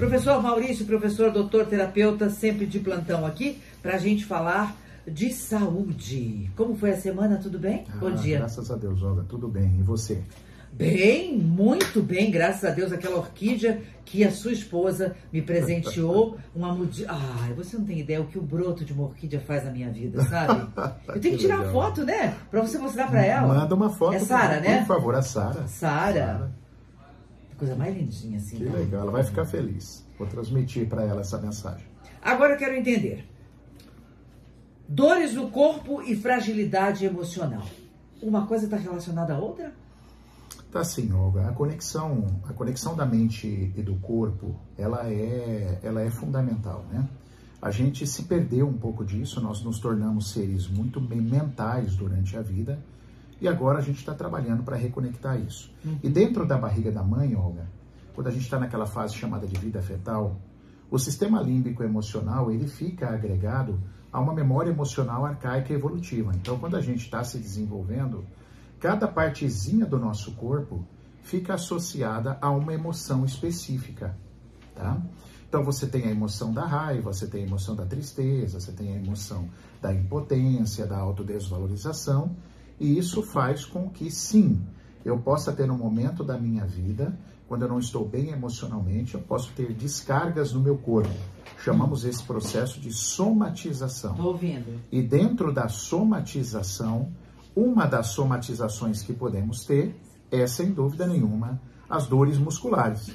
Professor Maurício, professor, doutor, terapeuta, sempre de plantão aqui, para a gente falar de saúde. Como foi a semana? Tudo bem? Ah, Bom dia. Graças a Deus, Olga, tudo bem. E você? Bem, muito bem, graças a Deus, aquela orquídea que a sua esposa me presenteou, uma mudi... Ah, você não tem ideia o que o broto de uma orquídea faz na minha vida, sabe? Eu tenho que, tirar legal. foto, né? Pra você mostrar pra ela. Manda uma foto. É Sara, né? Por favor, a Sara. Sara. Coisa mais lindinha assim. Que né? legal, ela vai ficar feliz. Vou transmitir para ela essa mensagem. Agora eu quero entender. Dores no corpo e fragilidade emocional. Uma coisa está relacionada à outra? Tá sim, Olga. A conexão, a conexão da mente e do corpo, ela é, ela é fundamental, né? A gente se perdeu um pouco disso, nós nos tornamos seres muito mentais durante a vida e agora a gente está trabalhando para reconectar isso. Uhum. E dentro da barriga da mãe, Olga, quando a gente está naquela fase chamada de vida fetal, o sistema límbico emocional ele fica agregado a uma memória emocional arcaica e evolutiva. Então, quando a gente está se desenvolvendo, cada partezinha do nosso corpo fica associada a uma emoção específica, tá? Então você tem a emoção da raiva, você tem a emoção da tristeza, você tem a emoção da impotência, da autodesvalorização, e isso faz com que sim, eu possa ter um momento da minha vida quando eu não estou bem emocionalmente, eu posso ter descargas no meu corpo. Chamamos esse processo de somatização. Estou ouvindo. E dentro da somatização, uma das somatizações que podemos ter é, sem dúvida nenhuma, as dores musculares,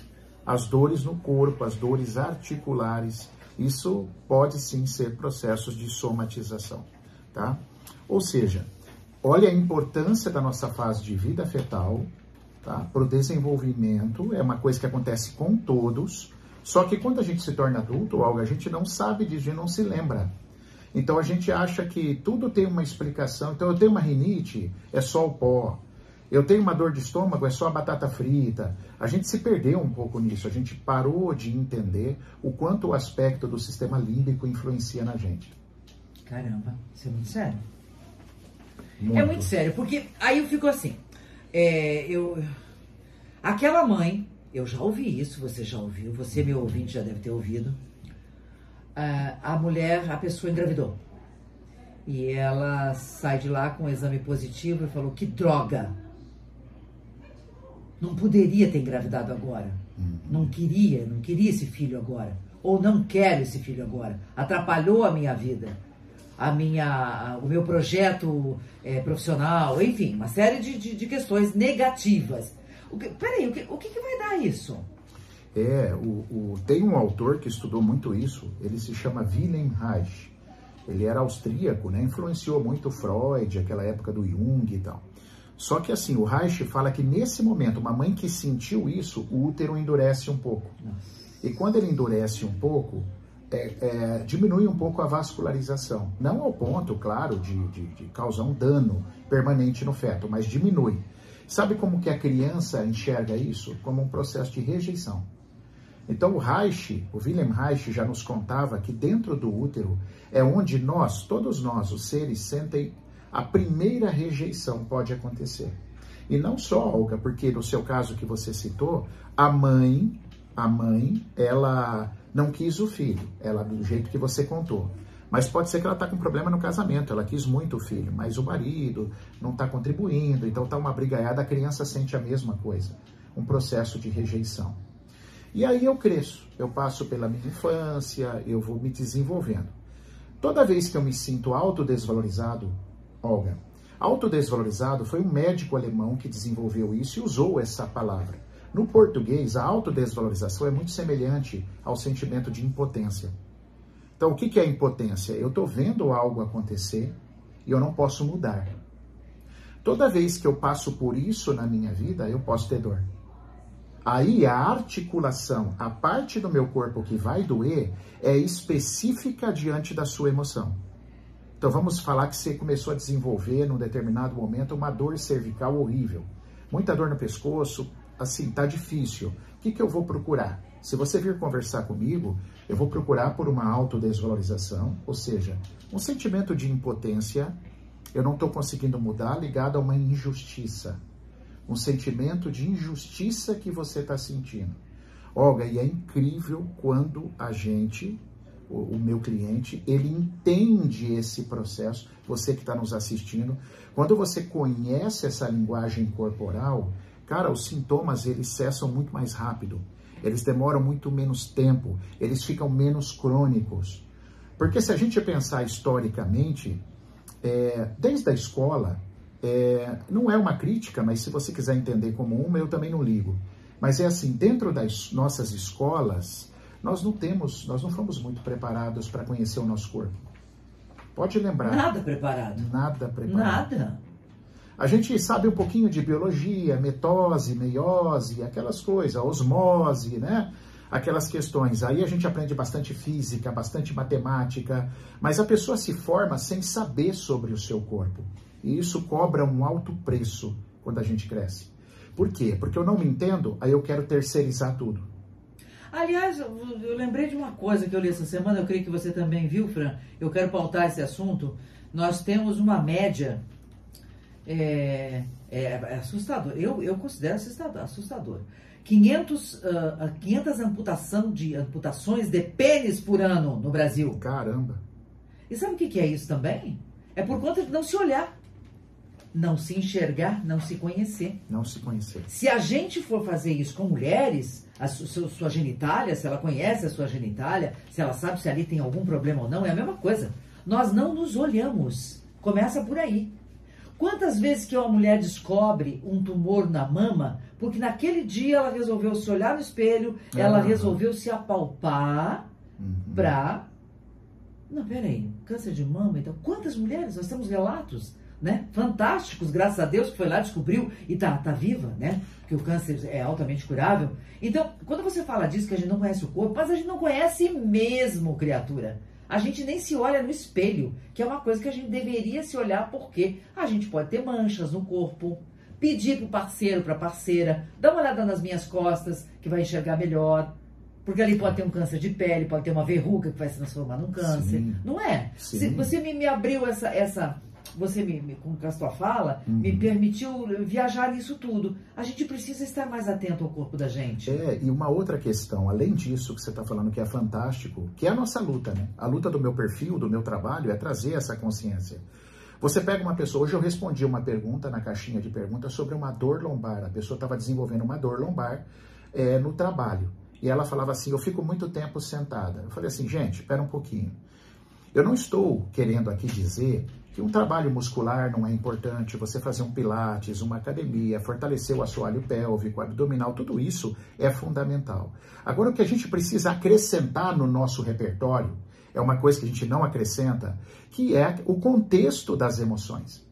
as dores no corpo, as dores articulares. Isso pode sim ser processos de somatização, tá? Ou seja, olha a importância da nossa fase de vida fetal tá? para o desenvolvimento, é uma coisa que acontece com todos, só que quando a gente se torna adulto, algo a gente não sabe disso, não se lembra. Então a gente acha que tudo tem uma explicação. Então eu tenho uma rinite, é só o pó. Eu tenho uma dor de estômago, é só a batata frita. A gente se perdeu um pouco nisso. A gente parou de entender o quanto o aspecto do sistema límbico influencia na gente. Caramba, isso é muito sério. Muito. É muito sério, porque aí eu fico assim. É, eu, aquela mãe, eu já ouvi isso, você já ouviu, você, meu ouvinte, já deve ter ouvido a mulher, a pessoa engravidou. E ela sai de lá com um exame positivo e falou: que droga! Não poderia ter engravidado agora. Uhum. Não queria, não queria esse filho agora. Ou não quero esse filho agora. Atrapalhou a minha vida, a minha, o meu projeto é, profissional, enfim, uma série de, de, de questões negativas. O que, peraí, o que, o que, que vai dar isso? É, o, o, tem um autor que estudou muito isso, ele se chama Wilhelm Reich. Ele era austríaco, né? Influenciou muito Freud, aquela época do Jung e tal. Só que assim, o Reich fala que nesse momento, uma mãe que sentiu isso, o útero endurece um pouco. E quando ele endurece um pouco, é, é, diminui um pouco a vascularização. Não ao ponto, claro, de, de, de causar um dano permanente no feto, mas diminui. Sabe como que a criança enxerga isso? Como um processo de rejeição. Então o Reich, o Wilhelm Reich já nos contava que dentro do útero é onde nós, todos nós, os seres, sentem a primeira rejeição pode acontecer. E não só, Olga, porque no seu caso que você citou, a mãe, a mãe, ela não quis o filho, ela do jeito que você contou. Mas pode ser que ela está com problema no casamento, ela quis muito o filho, mas o marido não está contribuindo, então está uma brigaiada, a criança sente a mesma coisa, um processo de rejeição. E aí eu cresço, eu passo pela minha infância, eu vou me desenvolvendo. Toda vez que eu me sinto autodesvalorizado, Olga, autodesvalorizado foi um médico alemão que desenvolveu isso e usou essa palavra. No português, a autodesvalorização é muito semelhante ao sentimento de impotência. Então, o que é impotência? Eu estou vendo algo acontecer e eu não posso mudar. Toda vez que eu passo por isso na minha vida, eu posso ter dor. Aí a articulação, a parte do meu corpo que vai doer, é específica diante da sua emoção. Então vamos falar que você começou a desenvolver num determinado momento uma dor cervical horrível. Muita dor no pescoço, assim, tá difícil. O que, que eu vou procurar? Se você vir conversar comigo, eu vou procurar por uma autodesvalorização, ou seja, um sentimento de impotência, eu não estou conseguindo mudar ligado a uma injustiça um sentimento de injustiça que você está sentindo. Olga, e é incrível quando a gente, o, o meu cliente, ele entende esse processo, você que está nos assistindo, quando você conhece essa linguagem corporal, cara, os sintomas eles cessam muito mais rápido, eles demoram muito menos tempo, eles ficam menos crônicos. Porque se a gente pensar historicamente, é, desde a escola, é, não é uma crítica, mas se você quiser entender como uma, eu também não ligo. Mas é assim, dentro das nossas escolas, nós não temos, nós não fomos muito preparados para conhecer o nosso corpo. Pode lembrar. Nada preparado. Nada preparado. Nada. A gente sabe um pouquinho de biologia, mitose, meiose, aquelas coisas, osmose, né? Aquelas questões. Aí a gente aprende bastante física, bastante matemática, mas a pessoa se forma sem saber sobre o seu corpo. E isso cobra um alto preço quando a gente cresce. Por quê? Porque eu não me entendo, aí eu quero terceirizar tudo. Aliás, eu lembrei de uma coisa que eu li essa semana, eu creio que você também viu, Fran. Eu quero pautar esse assunto. Nós temos uma média é, é, é assustador. Eu, eu considero assustador. assustador. 500, uh, 500 amputação de, amputações de pênis por ano no Brasil. Caramba! E sabe o que, que é isso também? É por conta de não se olhar. Não se enxergar, não se conhecer. Não se conhecer. Se a gente for fazer isso com mulheres, a sua, sua genitália, se ela conhece a sua genitália, se ela sabe se ali tem algum problema ou não, é a mesma coisa. Nós não nos olhamos. Começa por aí. Quantas vezes que uma mulher descobre um tumor na mama, porque naquele dia ela resolveu se olhar no espelho, ela resolveu se apalpar uhum. pra. Não, peraí, câncer de mama, então. Quantas mulheres? Nós temos relatos, né? Fantásticos, graças a Deus, que foi lá, descobriu e tá, tá viva, né? Que o câncer é altamente curável. Então, quando você fala disso, que a gente não conhece o corpo, mas a gente não conhece mesmo, criatura. A gente nem se olha no espelho, que é uma coisa que a gente deveria se olhar porque a gente pode ter manchas no corpo, pedir para o parceiro, para a parceira, dá uma olhada nas minhas costas, que vai enxergar melhor. Porque ali pode ter um câncer de pele, pode ter uma verruga que vai se transformar num câncer. Sim. Não é? Sim. Se você me, me abriu essa, essa, você me, me, com a sua fala, uhum. me permitiu viajar nisso tudo. A gente precisa estar mais atento ao corpo da gente. É, e uma outra questão, além disso que você está falando que é fantástico, que é a nossa luta, né? A luta do meu perfil, do meu trabalho, é trazer essa consciência. Você pega uma pessoa, hoje eu respondi uma pergunta na caixinha de perguntas sobre uma dor lombar. A pessoa estava desenvolvendo uma dor lombar é, no trabalho. E ela falava assim: Eu fico muito tempo sentada. Eu falei assim, gente, espera um pouquinho. Eu não estou querendo aqui dizer que um trabalho muscular não é importante, você fazer um pilates, uma academia, fortalecer o assoalho pélvico, abdominal, tudo isso é fundamental. Agora, o que a gente precisa acrescentar no nosso repertório é uma coisa que a gente não acrescenta, que é o contexto das emoções.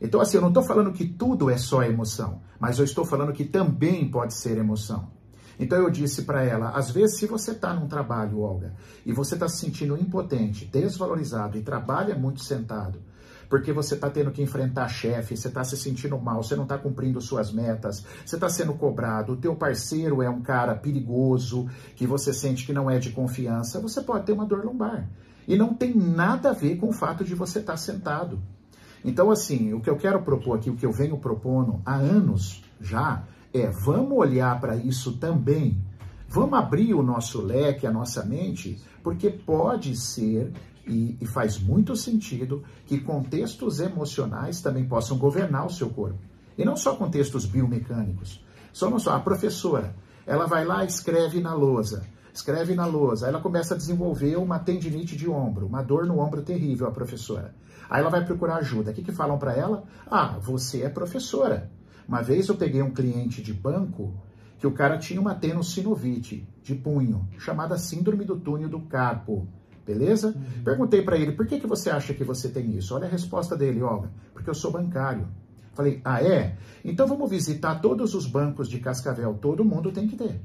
Então, assim, eu não estou falando que tudo é só emoção, mas eu estou falando que também pode ser emoção. Então eu disse para ela, às vezes se você está num trabalho, Olga, e você está se sentindo impotente, desvalorizado e trabalha muito sentado, porque você está tendo que enfrentar chefe, você está se sentindo mal, você não está cumprindo suas metas, você está sendo cobrado, o teu parceiro é um cara perigoso, que você sente que não é de confiança, você pode ter uma dor lombar. E não tem nada a ver com o fato de você estar tá sentado. Então, assim, o que eu quero propor aqui, o que eu venho propondo há anos já, é vamos olhar para isso também. Vamos abrir o nosso leque, a nossa mente, porque pode ser e, e faz muito sentido que contextos emocionais também possam governar o seu corpo. E não só contextos biomecânicos. Só só a professora, ela vai lá e escreve na lousa, escreve na lousa, ela começa a desenvolver uma tendinite de ombro, uma dor no ombro terrível, a professora. Aí ela vai procurar ajuda. O que, que falam para ela? Ah, você é professora. Uma vez eu peguei um cliente de banco que o cara tinha uma tenossinovite de punho, chamada síndrome do túnel do carpo. Beleza? Uhum. Perguntei para ele, por que, que você acha que você tem isso? Olha a resposta dele, Olga, porque eu sou bancário. Falei, ah é? Então vamos visitar todos os bancos de Cascavel. Todo mundo tem que ter.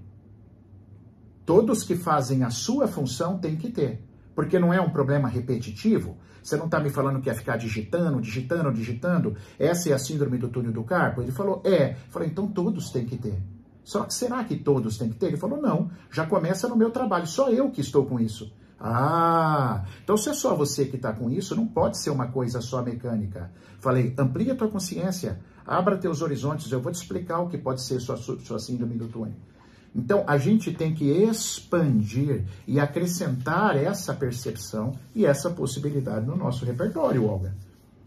Todos que fazem a sua função tem que ter. Porque não é um problema repetitivo. Você não está me falando que é ficar digitando, digitando, digitando. Essa é a síndrome do túnel do carpo? Ele falou, é. Falei, então todos têm que ter. Só que será que todos têm que ter? Ele falou, não. Já começa no meu trabalho. Só eu que estou com isso. Ah, então se é só você que está com isso, não pode ser uma coisa só mecânica. Falei, amplia tua consciência, abra teus horizontes, eu vou te explicar o que pode ser sua, sua síndrome do túnel. Então, a gente tem que expandir e acrescentar essa percepção e essa possibilidade no nosso repertório, Olga.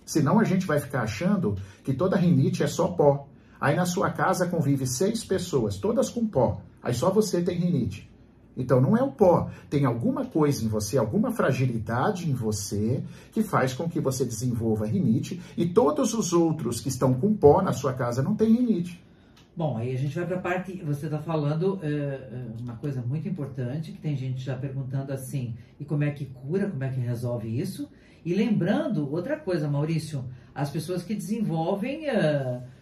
Senão a gente vai ficar achando que toda rinite é só pó. Aí na sua casa convive seis pessoas, todas com pó. Aí só você tem rinite. Então não é o pó, tem alguma coisa em você, alguma fragilidade em você que faz com que você desenvolva rinite e todos os outros que estão com pó na sua casa não têm rinite. Bom, aí a gente vai para a parte. Você está falando uh, uma coisa muito importante, que tem gente já perguntando assim: e como é que cura, como é que resolve isso? E lembrando outra coisa, Maurício: as pessoas que desenvolvem. Uh,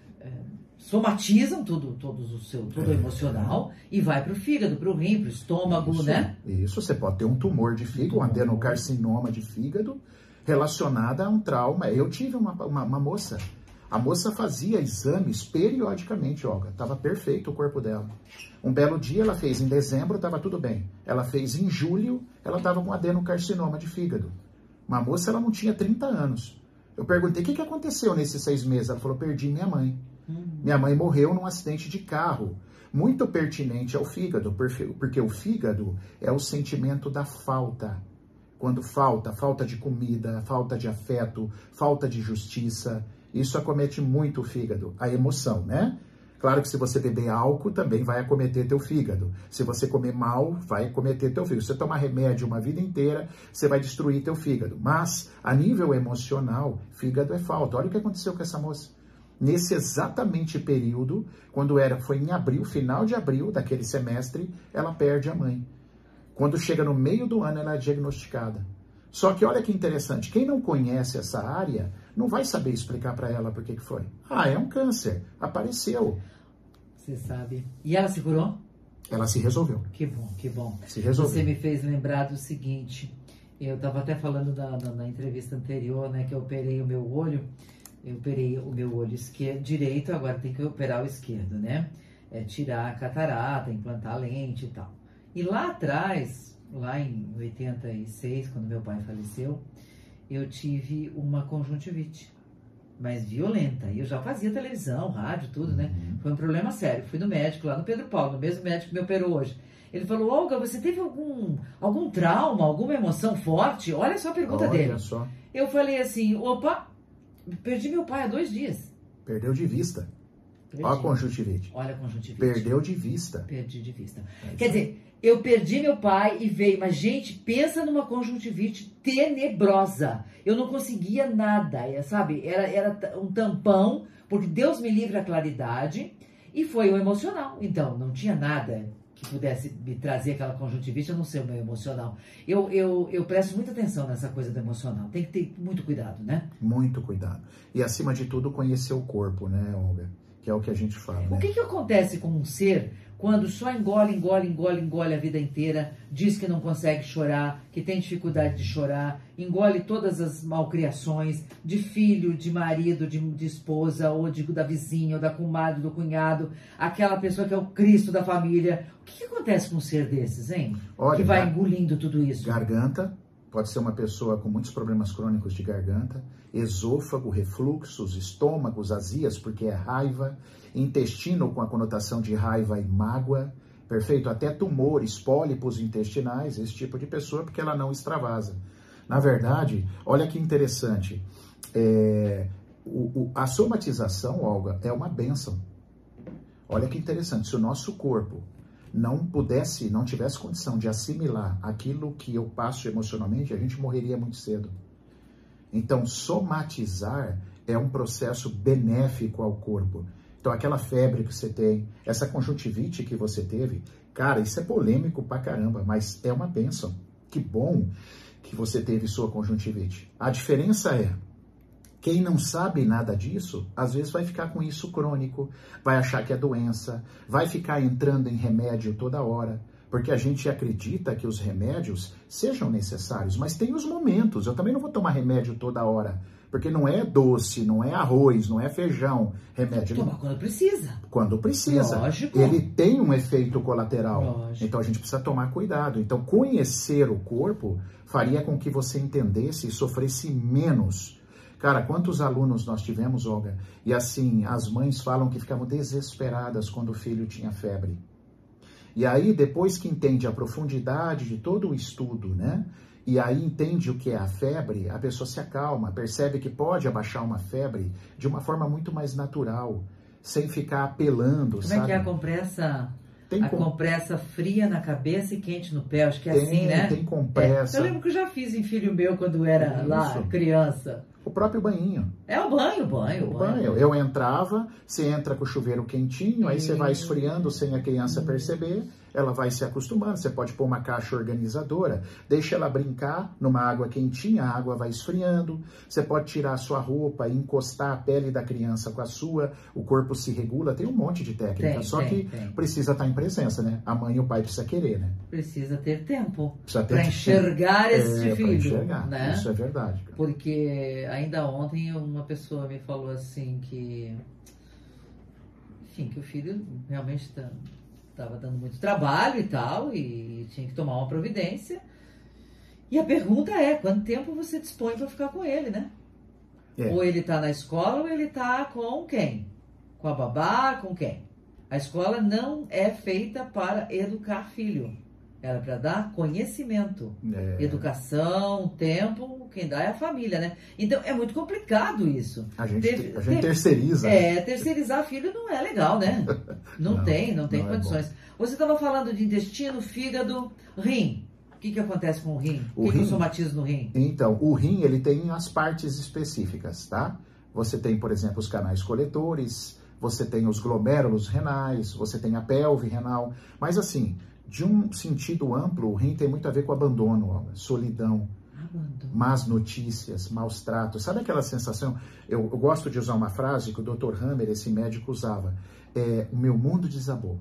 somatizam tudo, todos o seu, tudo é. emocional e vai para o fígado, para o rim, para o estômago, isso, né? Isso, você pode ter um tumor de fígado, um adenocarcinoma de fígado relacionada a um trauma. Eu tive uma, uma, uma moça a moça fazia exames periodicamente, Olga. Estava perfeito o corpo dela. Um belo dia ela fez em dezembro, estava tudo bem. Ela fez em julho, ela estava com adenocarcinoma de fígado. Uma moça, ela não tinha 30 anos. Eu perguntei, o que, que aconteceu nesses seis meses? Ela falou, perdi minha mãe. Minha mãe morreu num acidente de carro. Muito pertinente ao fígado, porque o fígado é o sentimento da falta. Quando falta, falta de comida, falta de afeto, falta de justiça. Isso acomete muito o fígado, a emoção, né? Claro que se você beber álcool, também vai acometer teu fígado. Se você comer mal, vai acometer teu fígado. Se você tomar remédio uma vida inteira, você vai destruir teu fígado. Mas, a nível emocional, fígado é falta. Olha o que aconteceu com essa moça. Nesse exatamente período, quando era, foi em abril, final de abril daquele semestre, ela perde a mãe. Quando chega no meio do ano, ela é diagnosticada. Só que olha que interessante, quem não conhece essa área não vai saber explicar para ela por que, foi. Ah, é um câncer, apareceu. Você sabe. E ela se curou? Ela se resolveu. Que bom, que bom. Se resolveu. Você me fez lembrar do seguinte, eu estava até falando na, na, na, entrevista anterior, né, que eu operei o meu olho, eu operei o meu olho esquerdo, direito, agora tem que operar o esquerdo, né? É, tirar a catarata, implantar a lente e tal. E lá atrás, lá em 86, quando meu pai faleceu, eu tive uma conjuntivite, mas violenta. E eu já fazia televisão, rádio, tudo, né? Uhum. Foi um problema sério. Fui no médico lá no Pedro Paulo, no mesmo médico que me operou hoje. Ele falou: Olga, você teve algum, algum trauma, alguma emoção forte? Olha só a pergunta Olha dele. Só. Eu falei assim: opa, perdi meu pai há dois dias. Perdeu de vista. Perdi. Olha a conjuntivite. Olha a conjuntivite. Perdeu de vista. Perdi de vista. É Quer dizer, eu perdi meu pai e veio. Mas, gente, pensa numa conjuntivite tenebrosa. Eu não conseguia nada, é, sabe? Era, era um tampão, porque Deus me livre a claridade. E foi o emocional. Então, não tinha nada que pudesse me trazer aquela conjuntivite, a não ser o meu emocional. Eu, eu, eu presto muita atenção nessa coisa do emocional. Tem que ter muito cuidado, né? Muito cuidado. E, acima de tudo, conhecer o corpo, né, Olga? Que é o que a gente fala. O né? que, que acontece com um ser quando só engole, engole, engole, engole a vida inteira, diz que não consegue chorar, que tem dificuldade de chorar, engole todas as malcriações de filho, de marido, de, de esposa, ou de, da vizinha, ou da comadre, do cunhado, aquela pessoa que é o Cristo da família. O que, que acontece com um ser desses, hein? Olha, que vai engolindo tudo isso. Garganta, pode ser uma pessoa com muitos problemas crônicos de garganta, esôfago, refluxos, estômagos, azias, porque é raiva, intestino com a conotação de raiva e mágoa, perfeito? Até tumores, pólipos intestinais, esse tipo de pessoa, porque ela não extravasa. Na verdade, olha que interessante, é, o, o, a somatização, Olga, é uma benção. Olha que interessante, se o nosso corpo não pudesse, não tivesse condição de assimilar aquilo que eu passo emocionalmente, a gente morreria muito cedo. Então, somatizar é um processo benéfico ao corpo. Então, aquela febre que você tem, essa conjuntivite que você teve, cara, isso é polêmico pra caramba, mas é uma bênção. Que bom que você teve sua conjuntivite. A diferença é, quem não sabe nada disso, às vezes vai ficar com isso crônico, vai achar que é doença, vai ficar entrando em remédio toda hora porque a gente acredita que os remédios sejam necessários, mas tem os momentos. Eu também não vou tomar remédio toda hora, porque não é doce, não é arroz, não é feijão, remédio. Toma quando precisa. Quando precisa. Lógico. Ele tem um efeito colateral. Lógico. Então a gente precisa tomar cuidado. Então conhecer o corpo faria com que você entendesse e sofresse menos. Cara, quantos alunos nós tivemos, Olga? E assim, as mães falam que ficavam desesperadas quando o filho tinha febre. E aí, depois que entende a profundidade de todo o estudo, né? E aí entende o que é a febre, a pessoa se acalma, percebe que pode abaixar uma febre de uma forma muito mais natural, sem ficar apelando, Como sabe? é que é a compressa? Tem a com- compressa fria na cabeça e quente no pé, acho que é Tem, assim, né? tem compressa. É, eu lembro que eu já fiz em filho meu quando era lá Isso. criança. O próprio banhinho. É o banho, o banho, O banho. Eu entrava, você entra com o chuveiro quentinho, aí você vai esfriando sem a criança perceber, ela vai se acostumando. Você pode pôr uma caixa organizadora, deixa ela brincar numa água quentinha, a água vai esfriando. Você pode tirar a sua roupa e encostar a pele da criança com a sua, o corpo se regula. Tem um monte de técnica, Tem, só tem, que tem. precisa estar em presença, né? A mãe e o pai precisa querer, né? Precisa ter tempo para enxergar esse é, filho, enxergar. né? Isso é verdade. cara. Porque ainda ontem uma pessoa me falou assim que, enfim, que o filho realmente estava dando muito trabalho e tal, e tinha que tomar uma providência. E a pergunta é, quanto tempo você dispõe para ficar com ele, né? É. Ou ele está na escola ou ele está com quem? Com a babá, com quem? A escola não é feita para educar filho. Ela é para dar conhecimento. É, Educação, tempo, quem dá é a família, né? Então é muito complicado isso. a gente, teve- a gente terceiriza. É, terceirizar filho não é legal, né? Não, Não, tem, não tem não é condições. Você estava falando de intestino, fígado, rim. O que, que acontece com o rim? O O que, que rim- eu somatizo no rim? Então, o rim, ele tem as partes específicas, tá? Você tem, por exemplo, os canais coletores, você tem os glomérulos renais, você tem a pelve renal, mas assim, de um sentido amplo, o rim tem muito a ver com abandono, solidão, más notícias, maus tratos. Sabe aquela sensação? Eu, eu gosto de usar uma frase que o Dr. Hammer, esse médico, usava. É, o meu mundo desabou.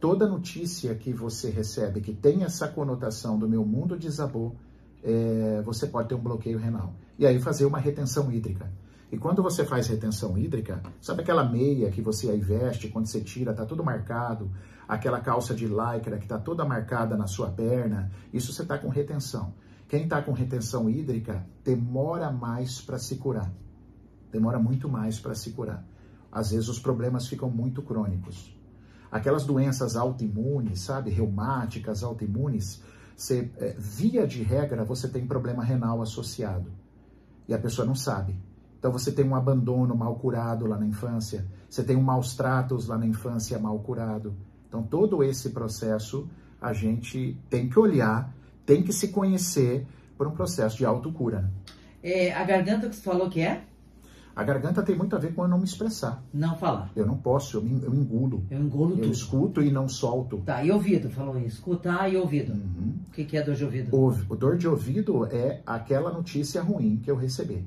Toda notícia que você recebe que tem essa conotação do meu mundo desabou, é, você pode ter um bloqueio renal. E aí fazer uma retenção hídrica. E quando você faz retenção hídrica, sabe aquela meia que você aí veste, quando você tira, tá tudo marcado, aquela calça de lycra que tá toda marcada na sua perna, isso você tá com retenção. Quem está com retenção hídrica demora mais para se curar. Demora muito mais para se curar. Às vezes os problemas ficam muito crônicos. Aquelas doenças autoimunes, sabe, reumáticas, autoimunes, você, é, via de regra você tem problema renal associado. E a pessoa não sabe. Então você tem um abandono mal curado lá na infância, você tem um maus tratos lá na infância mal curado. Então todo esse processo a gente tem que olhar, tem que se conhecer por um processo de autocura. É, a garganta que você falou que é? A garganta tem muito a ver com eu não me expressar. Não falar. Eu não posso, eu, me, eu engulo. Eu engulo Eu tudo. escuto e não solto. Tá, e ouvido? Falou isso. Escutar e ouvido. Uhum. O que, que é dor de ouvido? O, o dor de ouvido é aquela notícia ruim que eu recebi.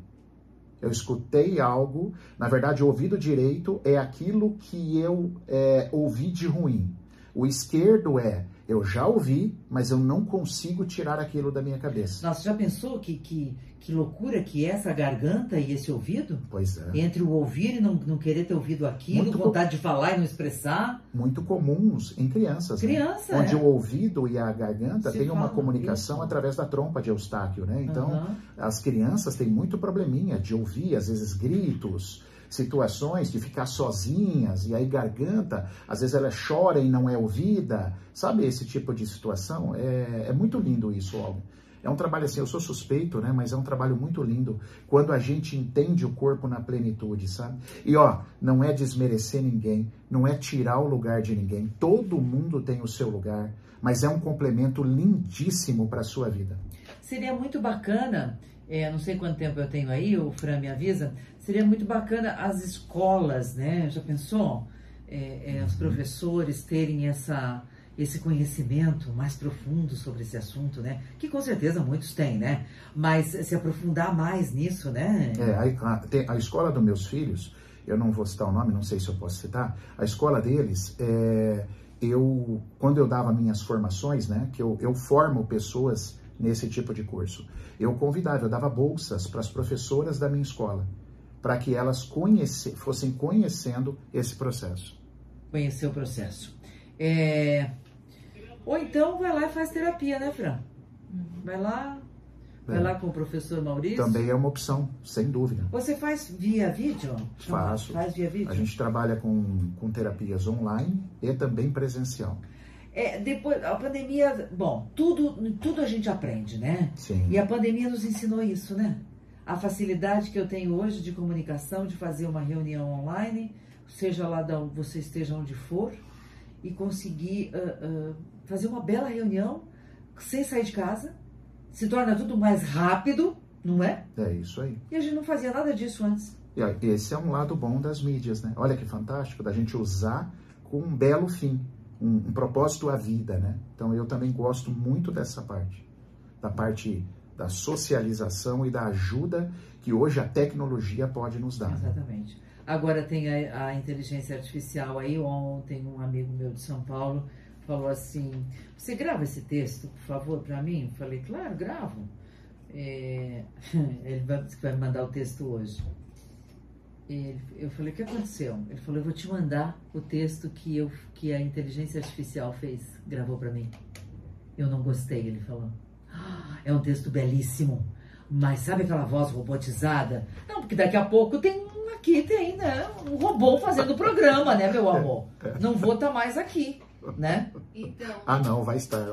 Eu escutei algo, na verdade, o ouvido direito é aquilo que eu é, ouvi de ruim. O esquerdo é eu já ouvi, mas eu não consigo tirar aquilo da minha cabeça. Nossa, já pensou que, que, que loucura que é essa garganta e esse ouvido? Pois é. Entre o ouvir e não, não querer ter ouvido aquilo, Muito vontade de falar e não expressar. Muito comuns em crianças. né? Criança, Onde é. o ouvido e a garganta têm uma comunicação isso. através da trompa de Eustáquio, né? Então, Aham. as crianças têm muito probleminha de ouvir, às vezes, gritos, situações de ficar sozinhas, e aí garganta, às vezes ela chora e não é ouvida. Sabe esse tipo de situação? É, é muito lindo isso, Olga. É um trabalho assim, eu sou suspeito, né? Mas é um trabalho muito lindo quando a gente entende o corpo na plenitude, sabe? E ó, não é desmerecer ninguém, não é tirar o lugar de ninguém. Todo mundo tem o seu lugar, mas é um complemento lindíssimo para a sua vida. Seria muito bacana, é, não sei quanto tempo eu tenho aí, o Fran me avisa, seria muito bacana as escolas, né? Já pensou? É, é, os professores terem essa, esse conhecimento mais profundo sobre esse assunto, né? Que com certeza muitos têm, né? Mas se aprofundar mais nisso, né? É, a, a, tem- a escola dos meus filhos, eu não vou citar o nome, não sei se eu posso citar, a escola deles, é, eu, quando eu dava minhas formações, né, que eu, eu formo pessoas nesse tipo de curso, eu convidava, eu dava bolsas para as professoras da minha escola, para que elas conhece, fossem conhecendo esse processo. Conhecer o processo. É, Ou então vai lá e faz terapia, né, Fran? Vai lá, vai É. lá com o professor Maurício. Também é uma opção, sem dúvida. Você faz via vídeo? Faço. Faz via vídeo? A gente trabalha com, com terapias online e também presencial. É, depois, a pandemia, bom, tudo, tudo a gente aprende, né? Sim. E a pandemia nos ensinou isso, né? A facilidade que eu tenho hoje de comunicação, de fazer uma reunião online, seja lá da você esteja onde for, e conseguir uh, uh, fazer uma bela reunião sem sair de casa. Se torna tudo mais rápido, não é? É isso aí. E a gente não fazia nada disso antes. E esse é um lado bom das mídias, né? Olha que fantástico, da gente usar com um belo fim um, um propósito à vida, né? Então eu também gosto muito dessa parte, da parte da socialização e da ajuda que hoje a tecnologia pode nos dar. Né? Exatamente. Né? Agora tem a, a, inteligência artificial aí. Ontem um amigo meu de São Paulo falou assim: "Você grava esse texto, por favor, para mim?" Eu falei: "Claro, gravo." É, ele vai, vai mandar o texto hoje. Ele, eu falei, o que aconteceu? Ele falou, eu vou te mandar o texto que, eu, que a inteligência artificial fez, gravou para mim. Eu não gostei, ele falou. Ah, é um texto belíssimo, mas sabe aquela voz robotizada? Não, porque daqui a pouco tem aqui tem, né, um robô fazendo o programa, né, meu amor? Não vou estar tá mais aqui, né? Então, ah, não, vai estar.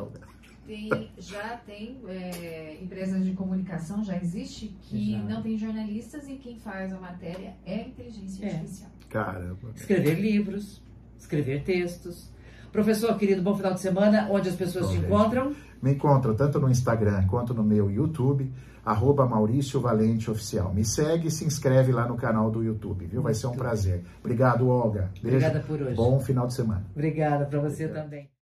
Tem, já tem é, empresas de comunicação, já existe, que não tem jornalistas e quem faz a matéria é a inteligência é. artificial. Caramba. Escrever livros, escrever textos. Professor, querido, bom final de semana. Onde as pessoas bom, te encontram? Me encontram tanto no Instagram quanto no meu YouTube, arroba Maurício Valente Oficial. Me segue e se inscreve lá no canal do YouTube, viu? Vai ser um prazer. Obrigado, Olga. Beijo. Obrigada por hoje. Bom final de semana. Obrigada para você Obrigado. também.